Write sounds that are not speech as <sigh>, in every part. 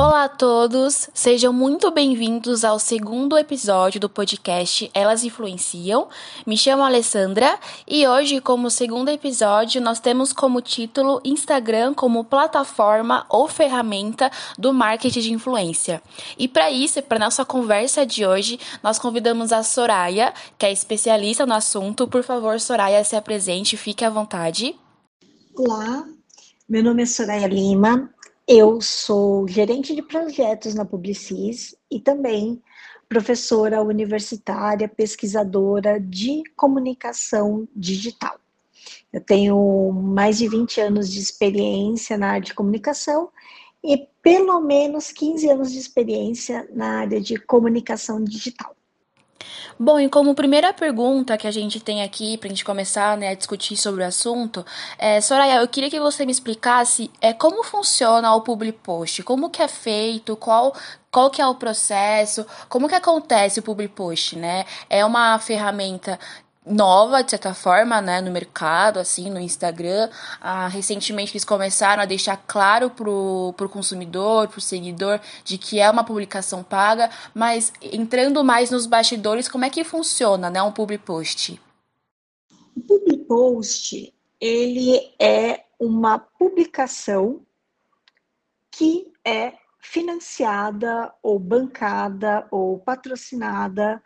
Olá a todos, sejam muito bem-vindos ao segundo episódio do podcast Elas Influenciam. Me chamo Alessandra e hoje, como segundo episódio, nós temos como título Instagram como plataforma ou ferramenta do marketing de influência. E para isso, para nossa conversa de hoje, nós convidamos a Soraya, que é especialista no assunto. Por favor, Soraya, se apresente, fique à vontade. Olá, meu nome é Soraya Lima, eu sou gerente de projetos na Publicis e também professora universitária, pesquisadora de comunicação digital. Eu tenho mais de 20 anos de experiência na área de comunicação e pelo menos 15 anos de experiência na área de comunicação digital. Bom, e como primeira pergunta que a gente tem aqui para a gente começar né, a discutir sobre o assunto, é, Soraya, eu queria que você me explicasse é, como funciona o public post, como que é feito, qual qual que é o processo, como que acontece o public post, né? É uma ferramenta nova, de certa forma, né, no mercado, assim, no Instagram. Ah, recentemente eles começaram a deixar claro pro, pro consumidor, pro seguidor, de que é uma publicação paga, mas entrando mais nos bastidores, como é que funciona, né, um public post? O public post, ele é uma publicação que é financiada ou bancada ou patrocinada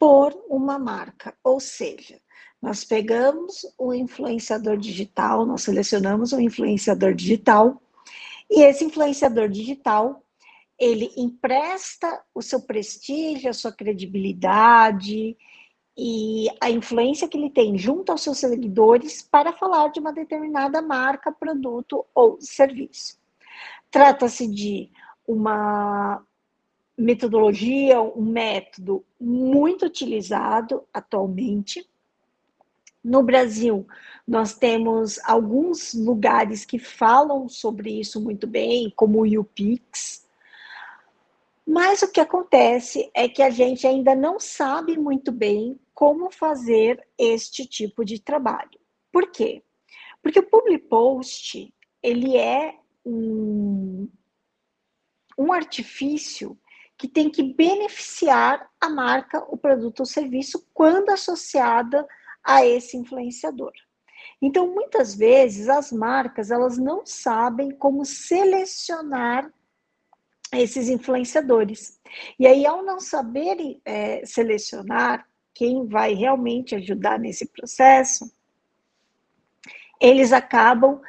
por uma marca. Ou seja, nós pegamos um influenciador digital, nós selecionamos um influenciador digital, e esse influenciador digital ele empresta o seu prestígio, a sua credibilidade e a influência que ele tem junto aos seus seguidores para falar de uma determinada marca, produto ou serviço. Trata-se de uma metodologia, um método muito utilizado atualmente. No Brasil, nós temos alguns lugares que falam sobre isso muito bem, como o UPix. Mas o que acontece é que a gente ainda não sabe muito bem como fazer este tipo de trabalho. Por quê? Porque o public post, ele é um, um artifício que tem que beneficiar a marca, o produto ou serviço quando associada a esse influenciador. Então, muitas vezes as marcas elas não sabem como selecionar esses influenciadores. E aí, ao não saberem é, selecionar quem vai realmente ajudar nesse processo, eles acabam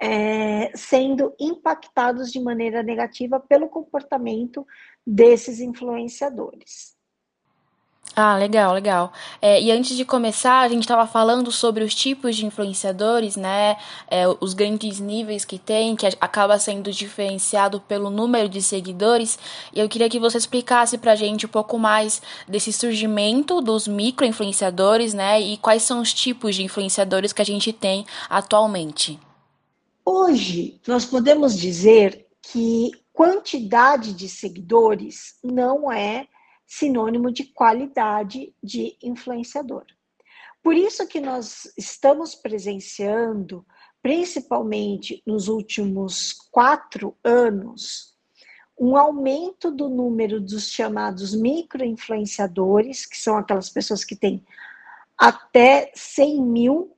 é, sendo impactados de maneira negativa pelo comportamento desses influenciadores. Ah, legal, legal. É, e antes de começar, a gente estava falando sobre os tipos de influenciadores, né? É, os grandes níveis que tem, que acaba sendo diferenciado pelo número de seguidores. E eu queria que você explicasse para a gente um pouco mais desse surgimento dos micro-influenciadores, né? E quais são os tipos de influenciadores que a gente tem atualmente. Hoje, nós podemos dizer que quantidade de seguidores não é sinônimo de qualidade de influenciador. Por isso que nós estamos presenciando, principalmente nos últimos quatro anos, um aumento do número dos chamados micro-influenciadores, que são aquelas pessoas que têm até 100 mil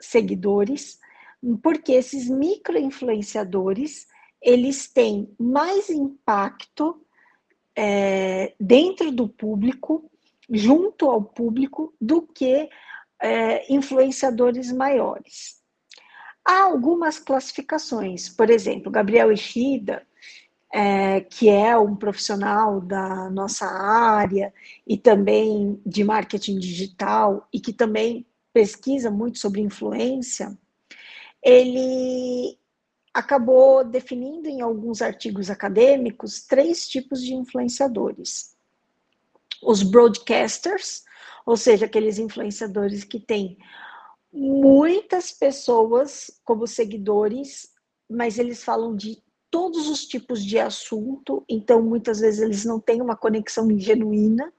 seguidores, porque esses micro-influenciadores eles têm mais impacto é, dentro do público, junto ao público, do que é, influenciadores maiores. Há algumas classificações, por exemplo, Gabriel Echida, é, que é um profissional da nossa área e também de marketing digital e que também pesquisa muito sobre influência, ele acabou definindo em alguns artigos acadêmicos três tipos de influenciadores. Os broadcasters, ou seja, aqueles influenciadores que têm muitas pessoas como seguidores, mas eles falam de todos os tipos de assunto, então muitas vezes eles não têm uma conexão genuína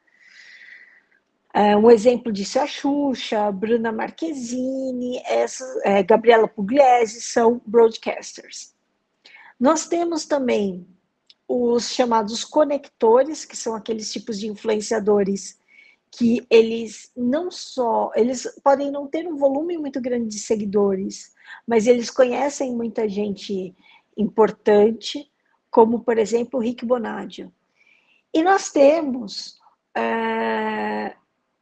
um exemplo disso é a Xuxa, Bruna Marquezine, essa, é, Gabriela Pugliese são broadcasters. Nós temos também os chamados conectores, que são aqueles tipos de influenciadores que eles não só, eles podem não ter um volume muito grande de seguidores, mas eles conhecem muita gente importante, como por exemplo o Rick Bonadio. E nós temos é,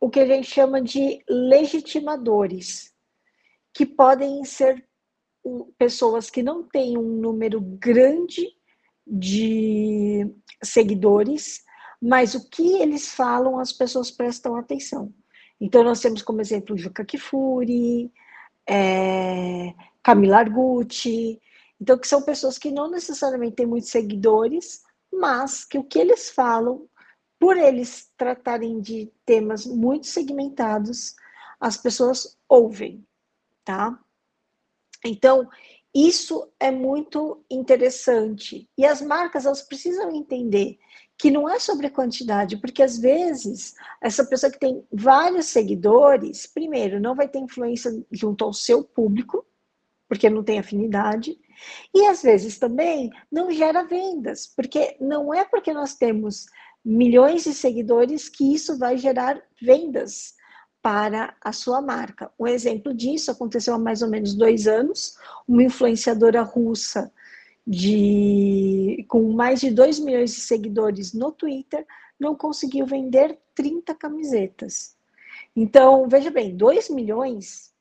o que a gente chama de legitimadores, que podem ser pessoas que não têm um número grande de seguidores, mas o que eles falam as pessoas prestam atenção. Então, nós temos como exemplo Juca Kifuri, é, Camila Argucci, então, que são pessoas que não necessariamente têm muitos seguidores, mas que o que eles falam, por eles tratarem de temas muito segmentados, as pessoas ouvem, tá? Então, isso é muito interessante. E as marcas, elas precisam entender que não é sobre quantidade, porque às vezes essa pessoa que tem vários seguidores, primeiro, não vai ter influência junto ao seu público, porque não tem afinidade, e às vezes também não gera vendas, porque não é porque nós temos milhões de seguidores que isso vai gerar vendas para a sua marca. Um exemplo disso aconteceu há mais ou menos dois anos. Uma influenciadora russa de com mais de 2 milhões de seguidores no Twitter não conseguiu vender 30 camisetas. Então, veja bem, 2 milhões,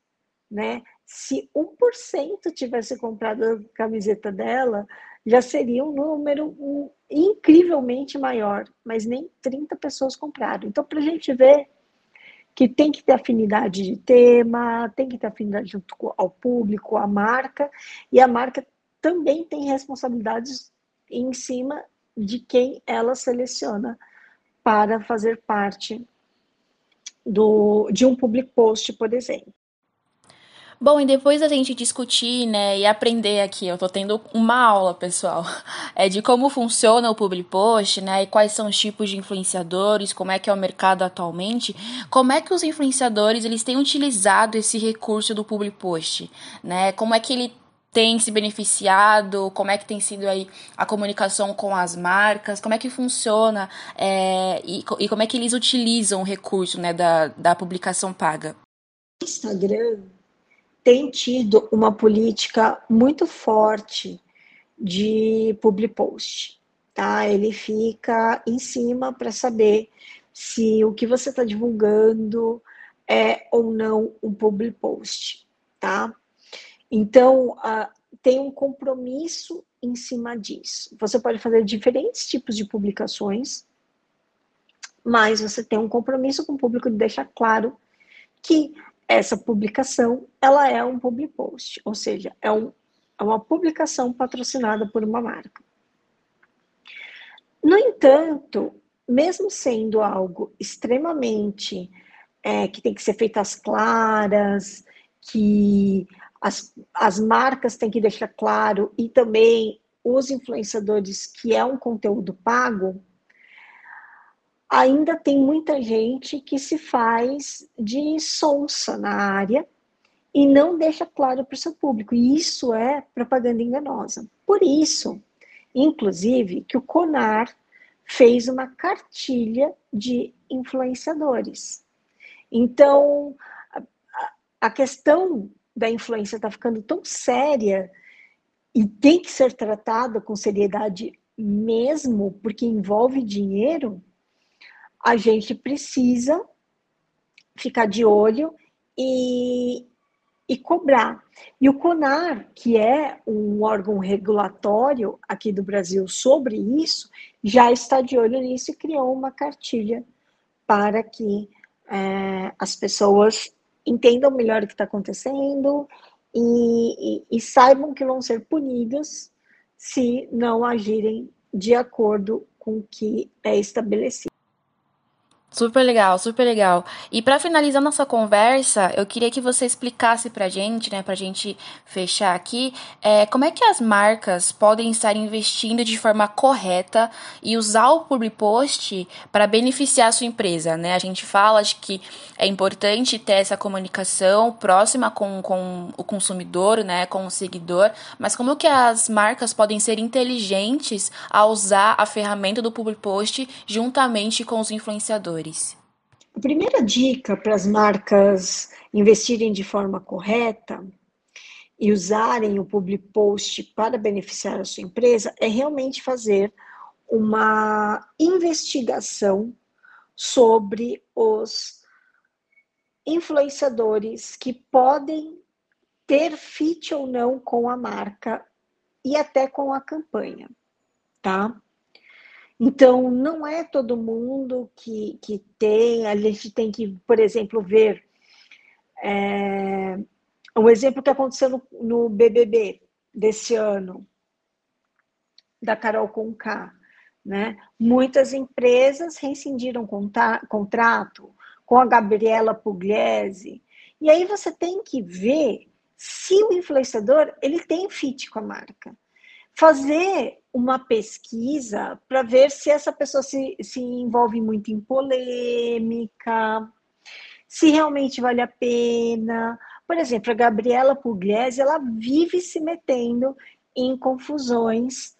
né? Se 1% tivesse comprado a camiseta dela, já seria um número incrivelmente maior, mas nem 30 pessoas compraram. Então, para a gente ver que tem que ter afinidade de tema, tem que ter afinidade junto ao público, à marca, e a marca também tem responsabilidades em cima de quem ela seleciona para fazer parte do, de um public post, por exemplo. Bom, e depois da gente discutir, né, e aprender aqui, eu tô tendo uma aula, pessoal, <laughs> é de como funciona o public post, né, e quais são os tipos de influenciadores, como é que é o mercado atualmente, como é que os influenciadores, eles têm utilizado esse recurso do public post, né, como é que ele tem se beneficiado, como é que tem sido aí a comunicação com as marcas, como é que funciona é, e, e como é que eles utilizam o recurso, né, da, da publicação paga. Instagram tem tido uma política muito forte de public post, tá? Ele fica em cima para saber se o que você está divulgando é ou não um public post, tá? Então, uh, tem um compromisso em cima disso. Você pode fazer diferentes tipos de publicações, mas você tem um compromisso com o público de deixar claro que essa publicação ela é um public post, ou seja, é, um, é uma publicação patrocinada por uma marca. No entanto, mesmo sendo algo extremamente é, que tem que ser feito às claras, que as, as marcas têm que deixar claro, e também os influenciadores, que é um conteúdo pago, ainda tem muita gente que se faz de sonsa na área e não deixa claro para o seu público. E isso é propaganda enganosa. Por isso, inclusive, que o CONAR fez uma cartilha de influenciadores. Então, a questão da influência está ficando tão séria e tem que ser tratada com seriedade mesmo, porque envolve dinheiro, a gente precisa ficar de olho e, e cobrar. E o CONAR, que é um órgão regulatório aqui do Brasil sobre isso, já está de olho nisso e criou uma cartilha para que é, as pessoas entendam melhor o que está acontecendo e, e, e saibam que vão ser punidas se não agirem de acordo com o que é estabelecido. Super legal, super legal. E para finalizar nossa conversa, eu queria que você explicasse pra gente, né, pra gente fechar aqui, é, como é que as marcas podem estar investindo de forma correta e usar o public post para beneficiar a sua empresa, né? A gente fala de que é importante ter essa comunicação próxima com, com o consumidor, né, com o seguidor, mas como que as marcas podem ser inteligentes ao usar a ferramenta do public post juntamente com os influenciadores? A primeira dica para as marcas investirem de forma correta e usarem o public post para beneficiar a sua empresa é realmente fazer uma investigação sobre os influenciadores que podem ter fit ou não com a marca e até com a campanha, tá? Então, não é todo mundo que, que tem, a gente tem que, por exemplo, ver é, um exemplo que aconteceu no, no BBB desse ano, da Carol Conká, né? Muitas empresas rescindiram contrato com a Gabriela Pugliese, e aí você tem que ver se o influenciador ele tem fit com a marca fazer uma pesquisa para ver se essa pessoa se, se envolve muito em polêmica, se realmente vale a pena. Por exemplo, a Gabriela Pugliese, ela vive se metendo em confusões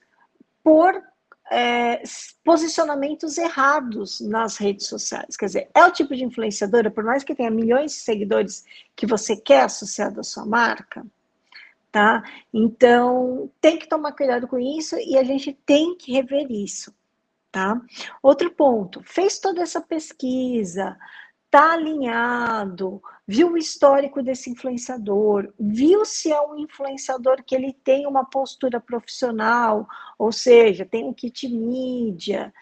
por é, posicionamentos errados nas redes sociais. Quer dizer, é o tipo de influenciadora, por mais que tenha milhões de seguidores que você quer associado à sua marca, tá? Então, tem que tomar cuidado com isso e a gente tem que rever isso, tá? Outro ponto, fez toda essa pesquisa, tá alinhado, viu o histórico desse influenciador, viu se é um influenciador que ele tem uma postura profissional, ou seja, tem um kit mídia,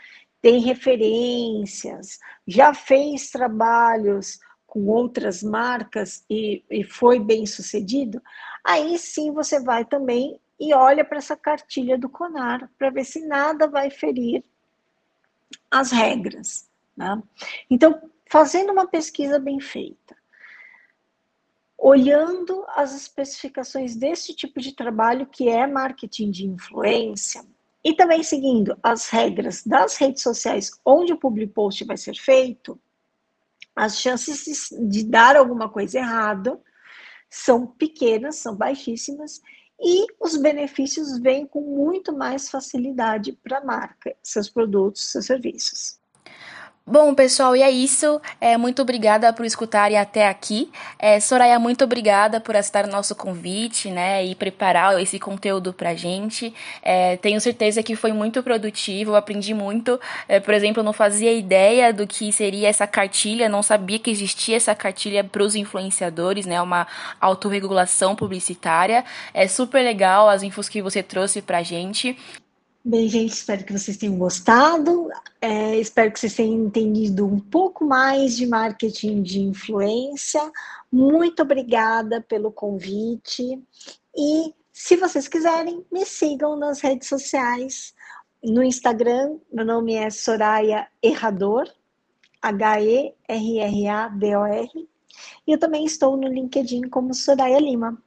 tem referências, já fez trabalhos com outras marcas e, e foi bem sucedido, aí sim você vai também e olha para essa cartilha do CONAR para ver se nada vai ferir as regras. Né? Então, fazendo uma pesquisa bem feita, olhando as especificações desse tipo de trabalho que é marketing de influência, e também seguindo as regras das redes sociais onde o public post vai ser feito, as chances de dar alguma coisa errada são pequenas, são baixíssimas, e os benefícios vêm com muito mais facilidade para a marca, seus produtos, seus serviços. Bom, pessoal, e é isso. É, muito obrigada por escutarem até aqui. É, Soraya, muito obrigada por aceitar o nosso convite, né, e preparar esse conteúdo pra gente. É, tenho certeza que foi muito produtivo, aprendi muito. É, por exemplo, eu não fazia ideia do que seria essa cartilha, não sabia que existia essa cartilha para os influenciadores, né, uma autorregulação publicitária. É super legal as infos que você trouxe pra gente. Bem, gente, espero que vocês tenham gostado. É, espero que vocês tenham entendido um pouco mais de marketing de influência. Muito obrigada pelo convite. E se vocês quiserem, me sigam nas redes sociais. No Instagram, meu nome é Soraya Errador, H-E-R-R-A-D-O-R. E eu também estou no LinkedIn como Soraya Lima.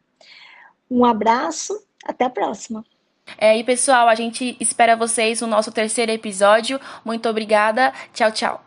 Um abraço, até a próxima. É, e pessoal, a gente espera vocês no nosso terceiro episódio. Muito obrigada. Tchau, tchau.